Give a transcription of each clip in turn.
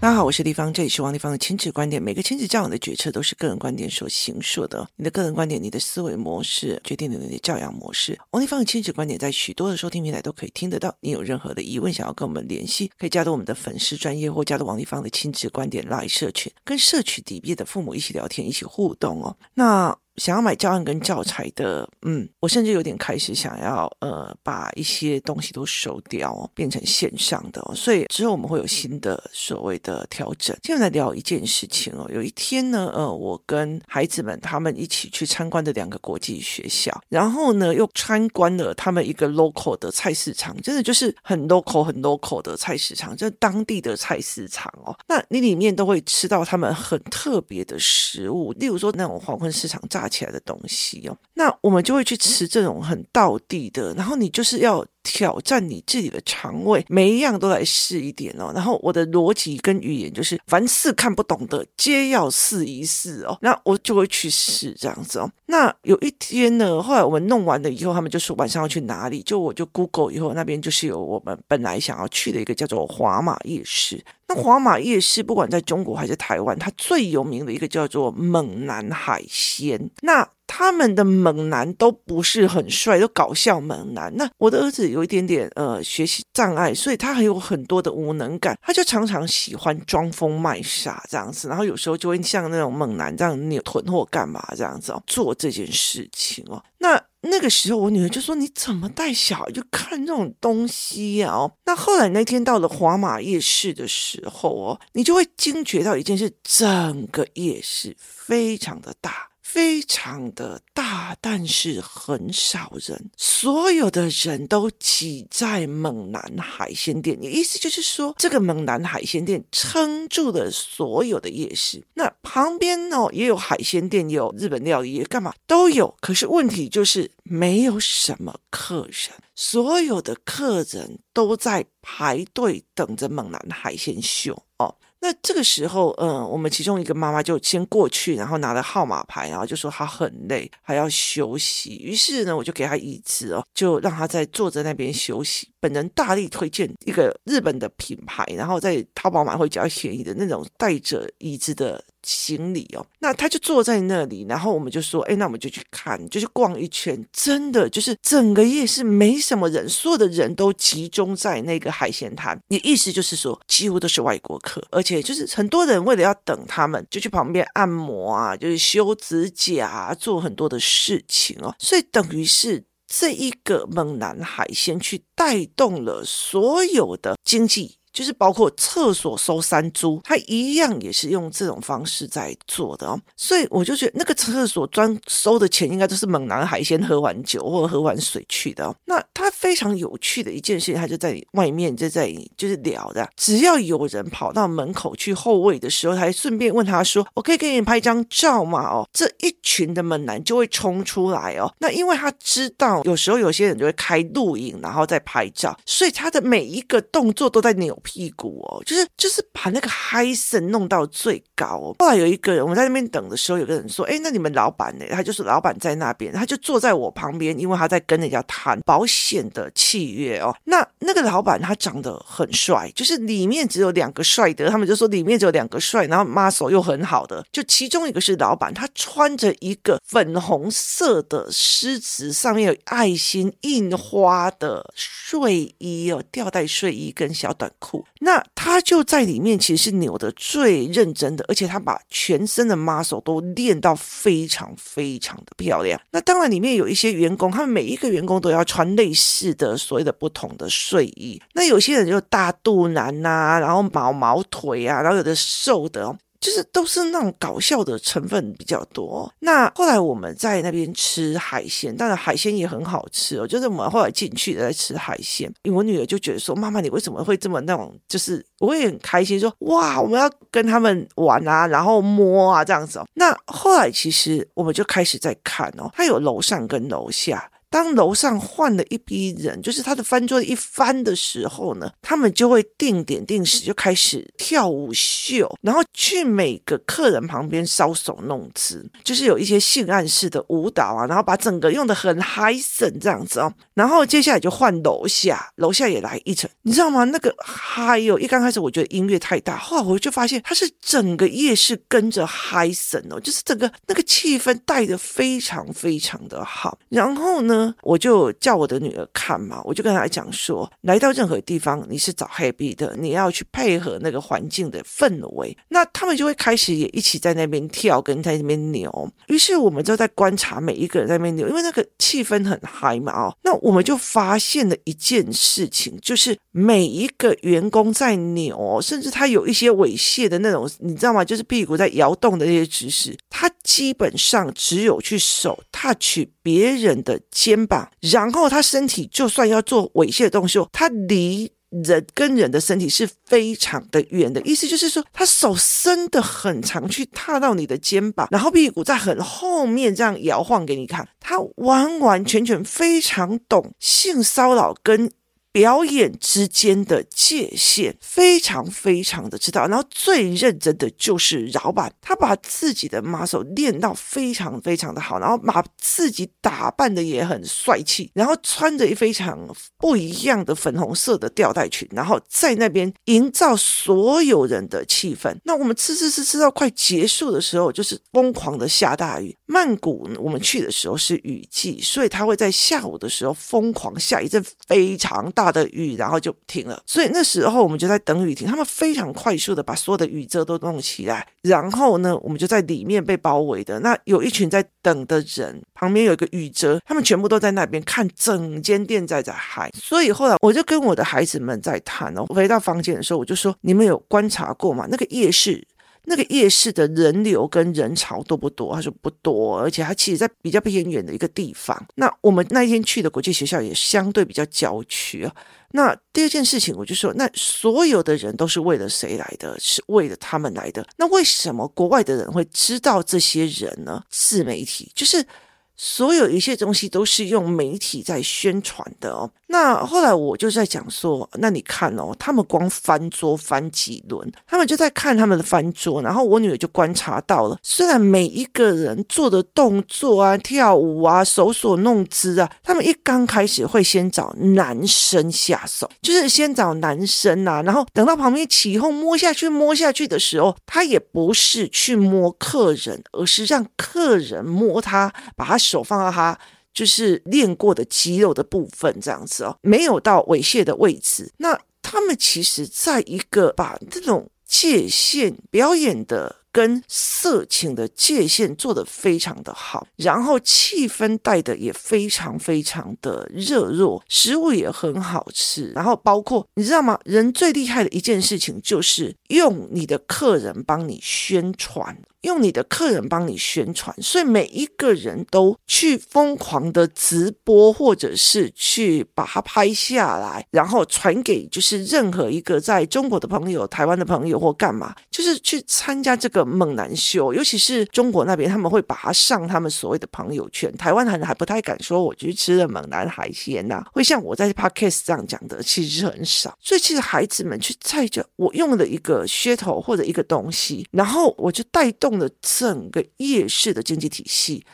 大家好，我是丽芳，这里是王立芳的亲子观点。每个亲子教养的决策都是个人观点所形塑的。你的个人观点，你的思维模式，决定了你的教养模式。王立芳的亲子观点在许多的收听平台都可以听得到。你有任何的疑问，想要跟我们联系，可以加入我们的粉丝专业，或加入王立芳的亲子观点 LINE 社群，跟社群里面的父母一起聊天，一起互动哦。那。想要买教案跟教材的，嗯，我甚至有点开始想要，呃，把一些东西都收掉，变成线上的，所以之后我们会有新的所谓的调整。现在聊一件事情哦，有一天呢，呃，我跟孩子们他们一起去参观的两个国际学校，然后呢，又参观了他们一个 local 的菜市场，真的就是很 local 很 local 的菜市场，就是当地的菜市场哦。那你里面都会吃到他们很特别的食物，例如说那种黄昏市场炸起来的东西哦，那我们就会去吃这种很道地的，然后你就是要挑战你自己的肠胃，每一样都来试一点哦。然后我的逻辑跟语言就是，凡是看不懂的，皆要试一试哦。那我就会去试这样子哦。那有一天呢，后来我们弄完了以后，他们就说晚上要去哪里，就我就 Google 以后，那边就是有我们本来想要去的一个叫做华马夜市。那华马夜市不管在中国还是台湾，它最有名的一个叫做猛男海鲜。那他们的猛男都不是很帅，都搞笑猛男。那我的儿子有一点点呃学习障碍，所以他还有很多的无能感，他就常常喜欢装疯卖傻这样子，然后有时候就会像那种猛男这样扭囤货干嘛这样子哦，做这件事情哦。那那个时候我女儿就说：“你怎么带小孩就看这种东西呀？”哦，那后来那天到了华马夜市的时候哦，你就会惊觉到一件事：整个夜市非常的大。非常的大，但是很少人，所有的人都挤在猛男海鲜店。你意思就是说，这个猛男海鲜店撑住了所有的夜市。那旁边哦，也有海鲜店，有日本料理，干嘛都有。可是问题就是没有什么客人，所有的客人都在排队等着猛男海鲜秀哦。那这个时候，嗯，我们其中一个妈妈就先过去，然后拿了号码牌，然后就说她很累，还要休息。于是呢，我就给她椅子哦，就让她在坐在那边休息。本人大力推荐一个日本的品牌，然后在淘宝买会比较便宜的那种带着椅子的。行李哦，那他就坐在那里，然后我们就说，哎，那我们就去看，就去逛一圈。真的就是整个夜市没什么人，所有的人都集中在那个海鲜摊。你意思就是说，几乎都是外国客，而且就是很多人为了要等他们，就去旁边按摩啊，就是修指甲啊，做很多的事情哦。所以等于是这一个猛男海鲜去带动了所有的经济。就是包括厕所收山猪，他一样也是用这种方式在做的哦，所以我就觉得那个厕所专收的钱，应该都是猛男海鲜喝完酒或者喝完水去的哦。那他非常有趣的一件事情，他就在外面就在就是聊的，只要有人跑到门口去候位的时候，他还顺便问他说：“我可以给你拍张照吗？”哦，这一群的猛男就会冲出来哦。那因为他知道有时候有些人就会开录影，然后再拍照，所以他的每一个动作都在扭。屁股哦，就是就是把那个嗨声弄到最高哦。后来有一个人，我们在那边等的时候，有个人说：“哎，那你们老板呢？”他就是：“老板在那边。”他就坐在我旁边，因为他在跟人家谈保险的契约哦。那那个老板他长得很帅，就是里面只有两个帅的，他们就说里面只有两个帅，然后 muscle 又很好的，就其中一个是老板，他穿着一个粉红色的狮子，上面有爱心印花的睡衣哦，吊带睡衣跟小短裤。那他就在里面，其实是扭的最认真的，而且他把全身的 muscle 都练到非常非常的漂亮。那当然里面有一些员工，他们每一个员工都要穿类似的所谓的不同的睡衣。那有些人就大肚腩呐、啊，然后毛毛腿啊，然后有的瘦的哦。就是都是那种搞笑的成分比较多。那后来我们在那边吃海鲜，当然海鲜也很好吃哦。就是我们后来进去在吃海鲜，因为我女儿就觉得说：“妈妈，你为什么会这么那种？”就是我也很开心说：“哇，我们要跟他们玩啊，然后摸啊这样子哦。”那后来其实我们就开始在看哦，它有楼上跟楼下。当楼上换了一批人，就是他的翻桌一翻的时候呢，他们就会定点定时就开始跳舞秀，然后去每个客人旁边搔首弄姿，就是有一些性暗示的舞蹈啊，然后把整个用的很嗨森这样子哦。然后接下来就换楼下，楼下也来一层，你知道吗？那个嗨哟，一刚开始我觉得音乐太大，后来我就发现它是整个夜市跟着嗨森哦，就是整个那个气氛带的非常非常的好。然后呢，我就叫我的女儿看嘛，我就跟她讲说，来到任何地方，你是找 happy 的，你要去配合那个环境的氛围，那他们就会开始也一起在那边跳，跟在那边扭。于是我们就在观察每一个人在那边扭，因为那个气氛很嗨嘛哦，那我们就发现了一件事情，就是每一个员工在扭，甚至他有一些猥亵的那种，你知道吗？就是屁股在摇动的那些姿势，他基本上只有去手 touch 别人的肩肩膀，然后他身体就算要做猥亵的动作，他离人跟人的身体是非常的远的。意思就是说，他手伸的很长，去踏到你的肩膀，然后屁股在很后面这样摇晃给你看。他完完全全非常懂性骚扰跟。表演之间的界限非常非常的知道，然后最认真的就是老板，他把自己的 muscle 练到非常非常的好，然后把自己打扮的也很帅气，然后穿着一非常不一样的粉红色的吊带裙，然后在那边营造所有人的气氛。那我们吃吃吃吃到快结束的时候，就是疯狂的下大雨。曼谷我们去的时候是雨季，所以他会在下午的时候疯狂下一阵非常大。大的雨，然后就停了。所以那时候我们就在等雨停。他们非常快速的把所有的雨遮都弄起来，然后呢，我们就在里面被包围的。那有一群在等的人，旁边有一个雨遮，他们全部都在那边看整间店在在嗨。所以后来我就跟我的孩子们在谈哦。回到房间的时候，我就说：你们有观察过吗？那个夜市。那个夜市的人流跟人潮多不多？他说不多，而且他其实在比较偏远的一个地方。那我们那一天去的国际学校也相对比较郊区啊。那第二件事情，我就说，那所有的人都是为了谁来的？是为了他们来的。那为什么国外的人会知道这些人呢？自媒体就是。所有一些东西都是用媒体在宣传的哦。那后来我就在讲说，那你看哦，他们光翻桌翻几轮，他们就在看他们的翻桌。然后我女儿就观察到了，虽然每一个人做的动作啊、跳舞啊、手所弄姿啊，他们一刚开始会先找男生下手，就是先找男生啊，然后等到旁边起哄摸下去、摸下去的时候，他也不是去摸客人，而是让客人摸他，把他。手放到他就是练过的肌肉的部分，这样子哦，没有到猥亵的位置。那他们其实在一个把这种界限表演的。跟色情的界限做得非常的好，然后气氛带的也非常非常的热络，食物也很好吃，然后包括你知道吗？人最厉害的一件事情就是用你的客人帮你宣传，用你的客人帮你宣传，所以每一个人都去疯狂的直播，或者是去把它拍下来，然后传给就是任何一个在中国的朋友、台湾的朋友或干嘛，就是去参加这个。猛男秀，尤其是中国那边，他们会把它上他们所谓的朋友圈。台湾人还不太敢说我去吃了猛男海鲜呐、会像我在 Podcast 这样讲的，其实很少。所以其实孩子们去带着我用的一个噱头或者一个东西，然后我就带动整个夜市的经济体系。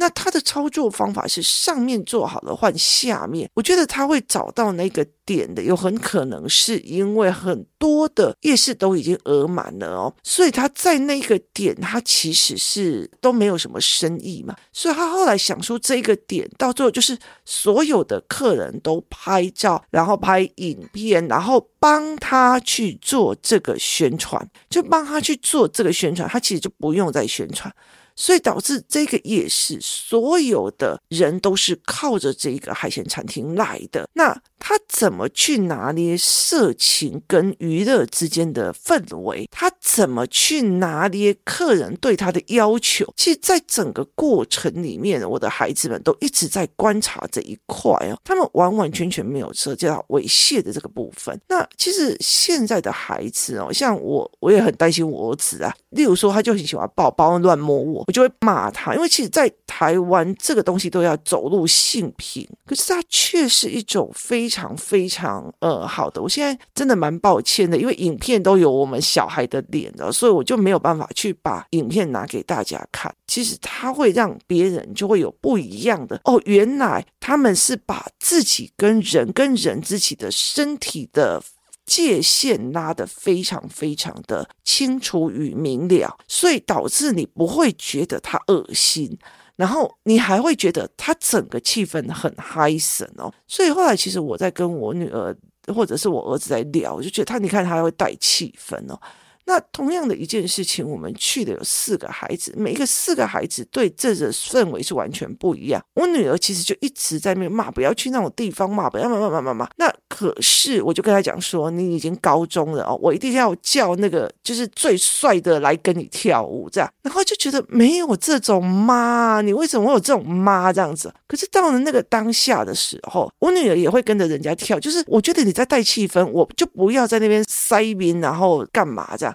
那他的操作方法是上面做好了换下面，我觉得他会找到那个点的，有很可能是因为很多的夜市都已经额满了哦，所以他在那个点他其实是都没有什么生意嘛，所以他后来想出这个点，到最后就是所有的客人都拍照，然后拍影片，然后帮他去做这个宣传，就帮他去做这个宣传，他其实就不用再宣传。所以导致这个夜市所有的人都是靠着这个海鲜餐厅来的。那他怎么去拿捏色情跟娱乐之间的氛围？他怎么去拿捏客人对他的要求？其实，在整个过程里面，我的孩子们都一直在观察这一块哦。他们完完全全没有涉及到猥亵的这个部分。那其实现在的孩子哦，像我，我也很担心我儿子啊。例如说，他就很喜欢抱抱、乱摸我。我就会骂他，因为其实，在台湾这个东西都要走入性平，可是它却是一种非常非常呃好的。我现在真的蛮抱歉的，因为影片都有我们小孩的脸的，所以我就没有办法去把影片拿给大家看。其实它会让别人就会有不一样的哦，原来他们是把自己跟人跟人自己的身体的。界限拉得非常非常的清楚与明了，所以导致你不会觉得他恶心，然后你还会觉得他整个气氛很嗨森哦。所以后来其实我在跟我女儿或者是我儿子在聊，我就觉得他，你看他会带气氛哦。那同样的一件事情，我们去的有四个孩子，每一个四个孩子对这个氛围是完全不一样。我女儿其实就一直在那边骂，不要去那种地方骂，不要骂骂骂骂骂。那可是我就跟她讲说，你已经高中了哦，我一定要叫那个就是最帅的来跟你跳舞这样。然后就觉得没有这种妈，你为什么会有这种妈这样子？可是到了那个当下的时候，我女儿也会跟着人家跳，就是我觉得你在带气氛，我就不要在那边塞宾，然后干嘛这样。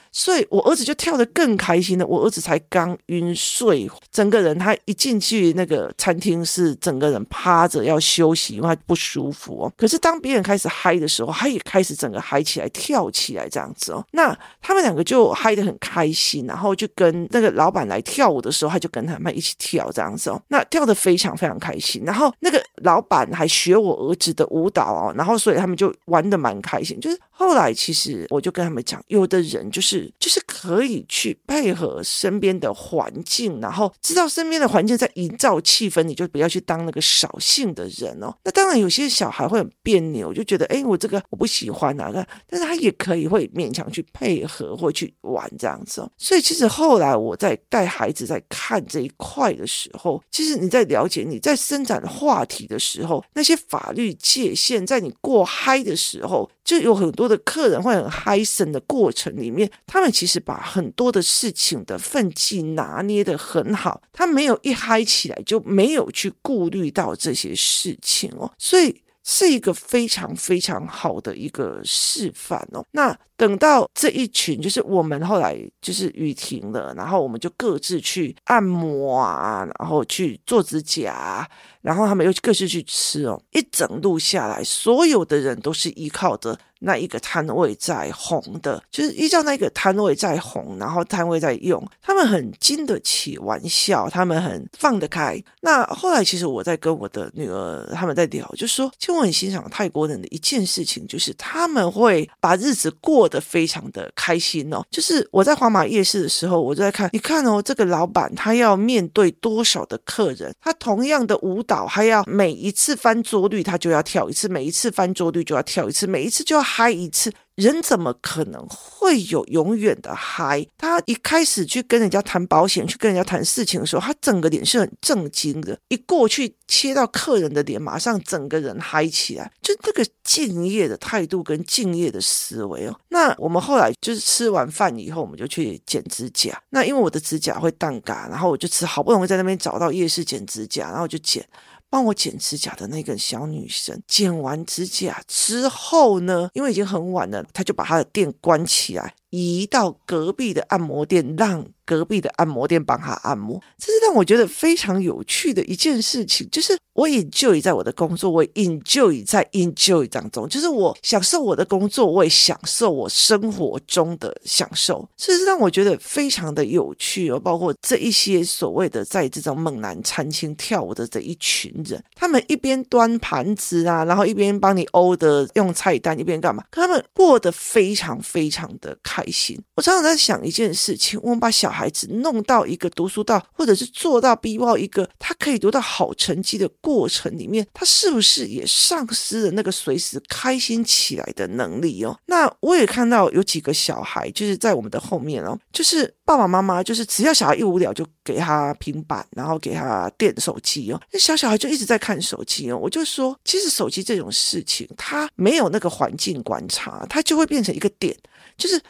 所以我儿子就跳得更开心了。我儿子才刚晕睡，整个人他一进去那个餐厅是整个人趴着要休息，因为他不舒服哦。可是当别人开始嗨的时候，他也开始整个嗨起来，跳起来这样子哦。那他们两个就嗨得很开心，然后就跟那个老板来跳舞的时候，他就跟他们一起跳这样子哦。那跳得非常非常开心，然后那个老板还学我儿子的舞蹈哦，然后所以他们就玩得蛮开心，就是。后来，其实我就跟他们讲，有的人就是就是可以去配合身边的环境，然后知道身边的环境在营造气氛，你就不要去当那个扫兴的人哦。那当然，有些小孩会很别扭，就觉得哎，我这个我不喜欢哪个，但是他也可以会勉强去配合或去玩这样子哦。所以，其实后来我在带孩子在看这一块的时候，其实你在了解你在伸展话题的时候，那些法律界限，在你过嗨的时候，就有很多的客人会很嗨森的过程里面，他们其实把很多的事情的分际拿捏得很好，他没有一嗨起来就没有去顾虑到这些事情哦，所以是一个非常非常好的一个示范哦。那等到这一群就是我们后来就是雨停了，然后我们就各自去按摩啊，然后去做指甲。然后他们又各自去吃哦，一整路下来，所有的人都是依靠着那一个摊位在红的，就是依照那个摊位在红，然后摊位在用，他们很经得起玩笑，他们很放得开。那后来其实我在跟我的女儿他们在聊，就说，其实我很欣赏泰国人的一件事情，就是他们会把日子过得非常的开心哦。就是我在皇马夜市的时候，我就在看，你看哦，这个老板他要面对多少的客人，他同样的舞蹈。还要每一次翻桌率，他就要跳一次；每一次翻桌率就要跳一次；每一次就要嗨一次。人怎么可能会有永远的嗨？他一开始去跟人家谈保险，去跟人家谈事情的时候，他整个脸是很震惊的。一过去切到客人的脸，马上整个人嗨起来，就这个敬业的态度跟敬业的思维哦。那我们后来就是吃完饭以后，我们就去剪指甲。那因为我的指甲会淡嘎，然后我就吃，好不容易在那边找到夜市剪指甲，然后我就剪。帮我剪指甲的那个小女生，剪完指甲之后呢，因为已经很晚了，她就把她的店关起来。移到隔壁的按摩店，让隔壁的按摩店帮他按摩，这是让我觉得非常有趣的一件事情。就是我 enjoy 在我的工作，我 enjoy 在 enjoy 当中，就是我享受我的工作，我也享受我生活中的享受，这是让我觉得非常的有趣哦。包括这一些所谓的在这种猛男餐厅跳舞的这一群人，他们一边端盘子啊，然后一边帮你 order 用菜单，一边干嘛？他们过得非常非常的开心。我常常在想一件事情：我们把小孩子弄到一个读书到，或者是做到逼到一个他可以读到好成绩的过程里面，他是不是也丧失了那个随时开心起来的能力哦？那我也看到有几个小孩，就是在我们的后面哦，就是爸爸妈妈就是只要小孩一无聊就给他平板，然后给他电手机哦，那小小孩就一直在看手机哦。我就说，其实手机这种事情，他没有那个环境观察，他就会变成一个点，就是。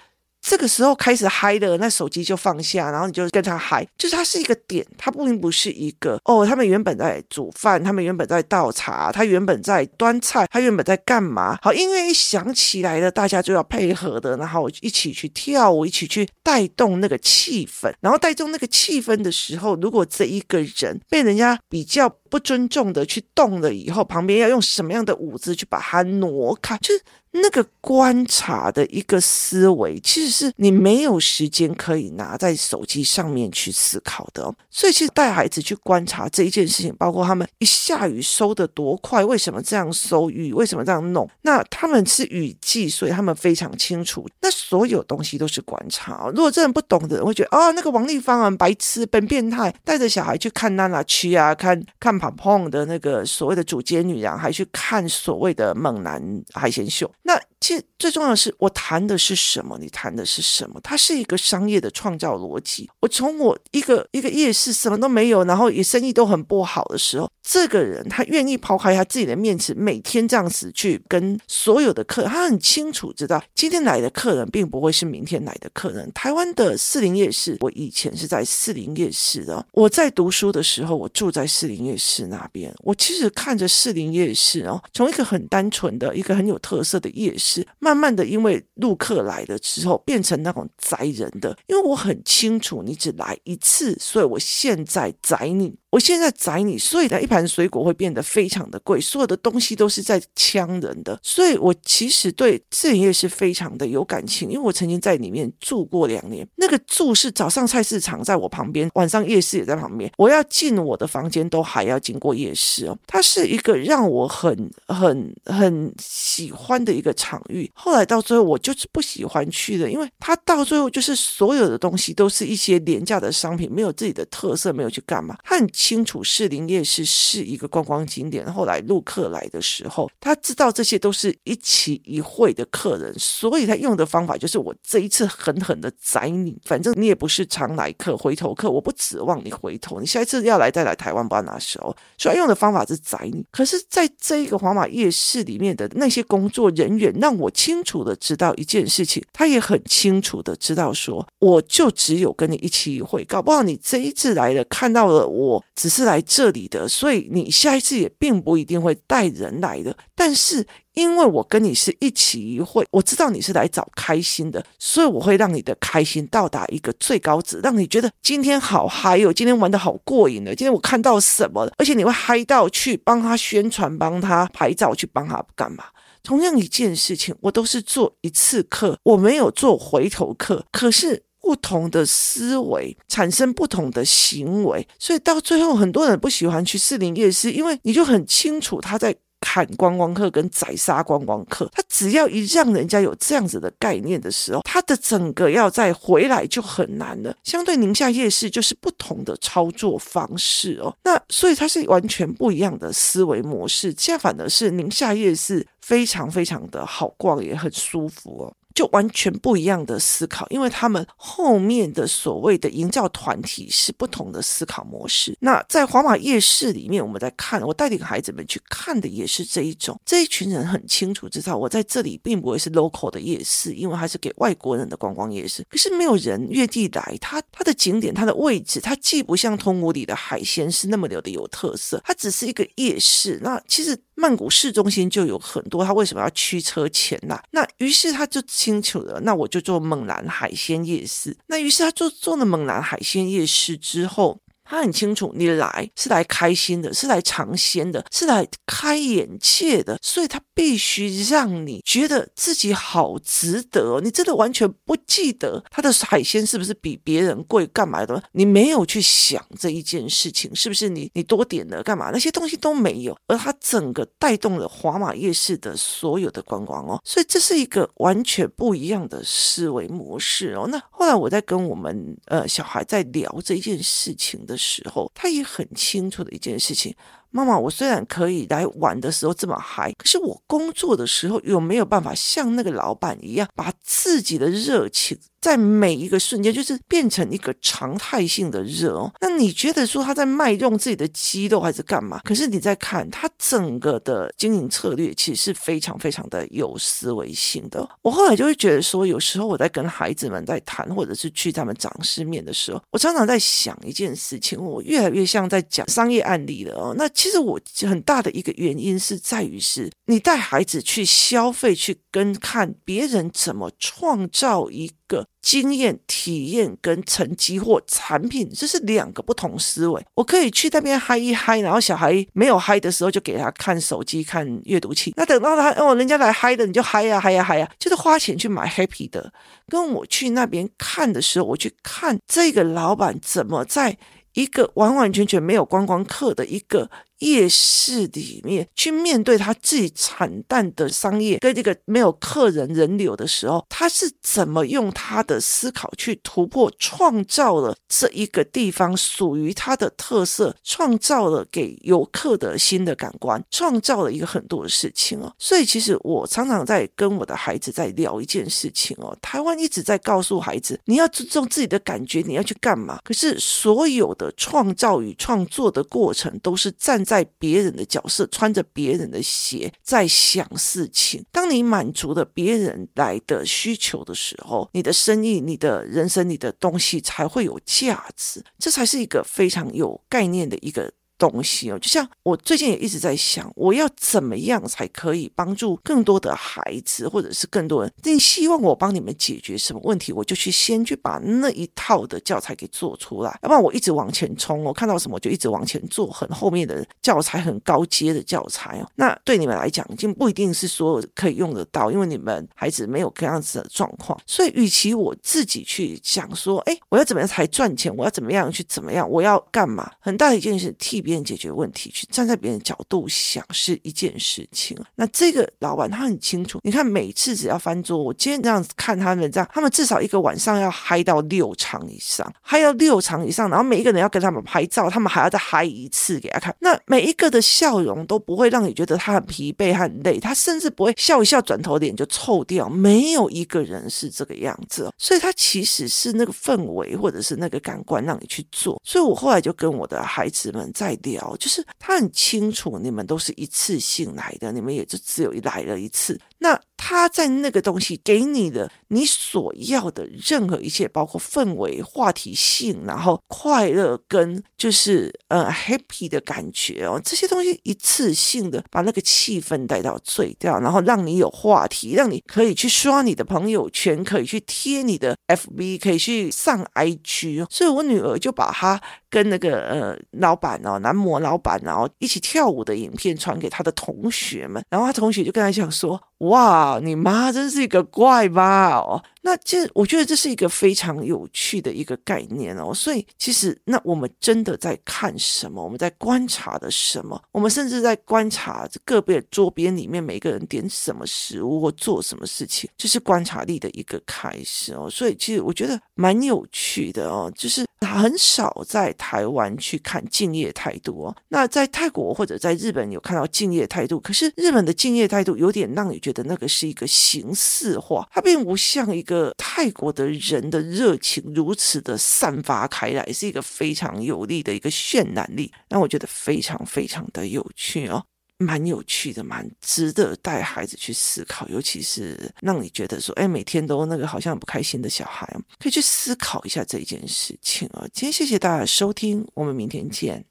这个时候开始嗨的，那手机就放下，然后你就跟他嗨，就是它是一个点，它并不是一个哦。他们原本在煮饭，他们原本在倒茶，他原本在端菜，他原本在干嘛？好，音乐一响起来了，大家就要配合的，然后一起去跳舞，一起去带动那个气氛。然后带动那个气氛的时候，如果这一个人被人家比较不尊重的去动了以后，旁边要用什么样的舞姿去把它挪开？就是。那个观察的一个思维，其实是你没有时间可以拿在手机上面去思考的。所以，其实带孩子去观察这一件事情，包括他们一下雨收的多快，为什么这样收雨，为什么这样弄？那他们是雨季，所以他们非常清楚。那所有东西都是观察。如果这人不懂的人会觉得，哦，那个王丽芳啊白痴，本变态，带着小孩去看娜娜区啊，看看胖胖的那个所谓的主街女郎，还去看所谓的猛男海鲜秀。那其实最重要的是，我谈的是什么？你谈的是什么？它是一个商业的创造逻辑。我从我一个一个夜市什么都没有，然后也生意都很不好的时候，这个人他愿意抛开他自己的面子，每天这样子去跟所有的客人，他很清楚知道今天来的客人并不会是明天来的客人。台湾的士林夜市，我以前是在士林夜市的。我在读书的时候，我住在士林夜市那边。我其实看着士林夜市哦，从一个很单纯的一个很有特色的夜市。是慢慢的，因为陆客来了之后，变成那种宰人的。因为我很清楚，你只来一次，所以我现在宰你。我现在宰你，所以呢，一盘水果会变得非常的贵，所有的东西都是在呛人的。所以我其实对这业是非常的有感情，因为我曾经在里面住过两年。那个住是早上菜市场在我旁边，晚上夜市也在旁边。我要进我的房间都还要经过夜市哦。它是一个让我很很很喜欢的一个场域。后来到最后，我就是不喜欢去的，因为它到最后就是所有的东西都是一些廉价的商品，没有自己的特色，没有去干嘛。它很。清楚士林夜市是一个观光景点。后来陆客来的时候，他知道这些都是一期一会的客人，所以他用的方法就是我这一次狠狠的宰你。反正你也不是常来客、回头客，我不指望你回头。你下一次要来再来台湾，不知道哪时候。所以用的方法是宰你。可是，在这一个黄马夜市里面的那些工作人员，让我清楚的知道一件事情，他也很清楚的知道说，我就只有跟你一期一会，搞不好你这一次来了，看到了我。只是来这里的，所以你下一次也并不一定会带人来的。但是因为我跟你是一起一会，我知道你是来找开心的，所以我会让你的开心到达一个最高值，让你觉得今天好嗨哟，今天玩得好过瘾了，今天我看到什么了，而且你会嗨到去帮他宣传、帮他拍照、去帮他干嘛？同样一件事情，我都是做一次客，我没有做回头客，可是。不同的思维产生不同的行为，所以到最后很多人不喜欢去士林夜市，因为你就很清楚他在砍观光客跟宰杀观光客。他只要一让人家有这样子的概念的时候，他的整个要再回来就很难了。相对宁夏夜市就是不同的操作方式哦，那所以它是完全不一样的思维模式。现在反而是宁夏夜市非常非常的好逛，也很舒服哦。就完全不一样的思考，因为他们后面的所谓的营造团体是不同的思考模式。那在皇马夜市里面，我们在看，我带领孩子们去看的也是这一种。这一群人很清楚知道，我在这里并不会是 local 的夜市，因为它是给外国人的观光夜市。可是没有人愿意来，它它的景点、它的位置，它既不像通武里的海鲜是那么的有特色，它只是一个夜市。那其实。曼谷市中心就有很多，他为什么要驱车前来？那于是他就清楚了，那我就做猛男海鲜夜市。那于是他做做了猛男海鲜夜市之后。他很清楚，你来是来开心的，是来尝鲜的，是来开眼界的，所以他必须让你觉得自己好值得。你真的完全不记得他的海鲜是不是比别人贵，干嘛的？你没有去想这一件事情，是不是你你多点了干嘛？那些东西都没有，而他整个带动了华马夜市的所有的观光哦，所以这是一个完全不一样的思维模式哦。那后来我在跟我们呃小孩在聊这件事情的时候，他也很清楚的一件事情。妈妈，我虽然可以来玩的时候这么嗨，可是我工作的时候有没有办法像那个老板一样，把自己的热情在每一个瞬间，就是变成一个常态性的热哦。那你觉得说他在卖弄自己的肌肉还是干嘛？可是你在看他整个的经营策略，其实是非常非常的有思维性的。我后来就会觉得说，有时候我在跟孩子们在谈，或者是去他们长师面的时候，我常常在想一件事情，我越来越像在讲商业案例了哦。那其实我很大的一个原因是在于是，你带孩子去消费，去跟看别人怎么创造一个经验、体验跟成绩或产品，这是两个不同思维。我可以去那边嗨一嗨，然后小孩没有嗨的时候，就给他看手机、看阅读器。那等到他哦，人家来嗨的，你就嗨呀、嗨呀、嗨呀，就是花钱去买 happy 的。跟我去那边看的时候，我去看这个老板怎么在一个完完全全没有观光客的一个。夜市里面去面对他自己惨淡的商业跟这个没有客人人流的时候，他是怎么用他的思考去突破，创造了这一个地方属于他的特色，创造了给游客的新的感官，创造了一个很多的事情哦。所以其实我常常在跟我的孩子在聊一件事情哦，台湾一直在告诉孩子，你要尊重自己的感觉，你要去干嘛？可是所有的创造与创作的过程都是站在。别人的角色，穿着别人的鞋，在想事情。当你满足了别人来的需求的时候，你的生意、你的人生、你的东西才会有价值。这才是一个非常有概念的一个。东西哦，就像我最近也一直在想，我要怎么样才可以帮助更多的孩子，或者是更多人？你希望我帮你们解决什么问题，我就去先去把那一套的教材给做出来，要不然我一直往前冲，我看到什么就一直往前做，很后面的教材，很高阶的教材哦。那对你们来讲，已经不一定是所有可以用得到，因为你们孩子没有这样子的状况。所以，与其我自己去想说，哎，我要怎么样才赚钱？我要怎么样去怎么样？我要干嘛？很大的一件事，替别。解决问题，去站在别人角度想是一件事情。那这个老板他很清楚，你看每次只要翻桌，我今天这样子看他们这样，他们至少一个晚上要嗨到六场以上，嗨到六场以上，然后每一个人要跟他们拍照，他们还要再嗨一次给他看。那每一个的笑容都不会让你觉得他很疲惫、很累，他甚至不会笑一笑转头脸就臭掉，没有一个人是这个样子。所以他其实是那个氛围或者是那个感官让你去做。所以我后来就跟我的孩子们在。聊就是他很清楚，你们都是一次性来的，你们也就只有来了一次。那他在那个东西给你的你所要的任何一切，包括氛围、话题性，然后快乐跟就是呃 happy 的感觉哦，这些东西一次性的把那个气氛带到最掉，然后让你有话题，让你可以去刷你的朋友圈，可以去贴你的 FB，可以去上 IG。所以我女儿就把她跟那个呃老板哦，男模老板然后一起跳舞的影片传给她的同学们，然后她同学就跟她讲说。哇，你妈真是一个怪妈哦！那这我觉得这是一个非常有趣的一个概念哦。所以其实那我们真的在看什么？我们在观察的什么？我们甚至在观察个别桌边里面每个人点什么食物或做什么事情，这是观察力的一个开始哦。所以其实我觉得蛮有趣的哦，就是很少在台湾去看敬业态度哦。那在泰国或者在日本有看到敬业态度，可是日本的敬业态度有点让你觉。的那个是一个形式化，它并不像一个泰国的人的热情如此的散发开来，是一个非常有力的一个渲染力，让我觉得非常非常的有趣哦，蛮有趣的，蛮值得带孩子去思考，尤其是让你觉得说，哎，每天都那个好像不开心的小孩，可以去思考一下这件事情哦。今天谢谢大家收听，我们明天见。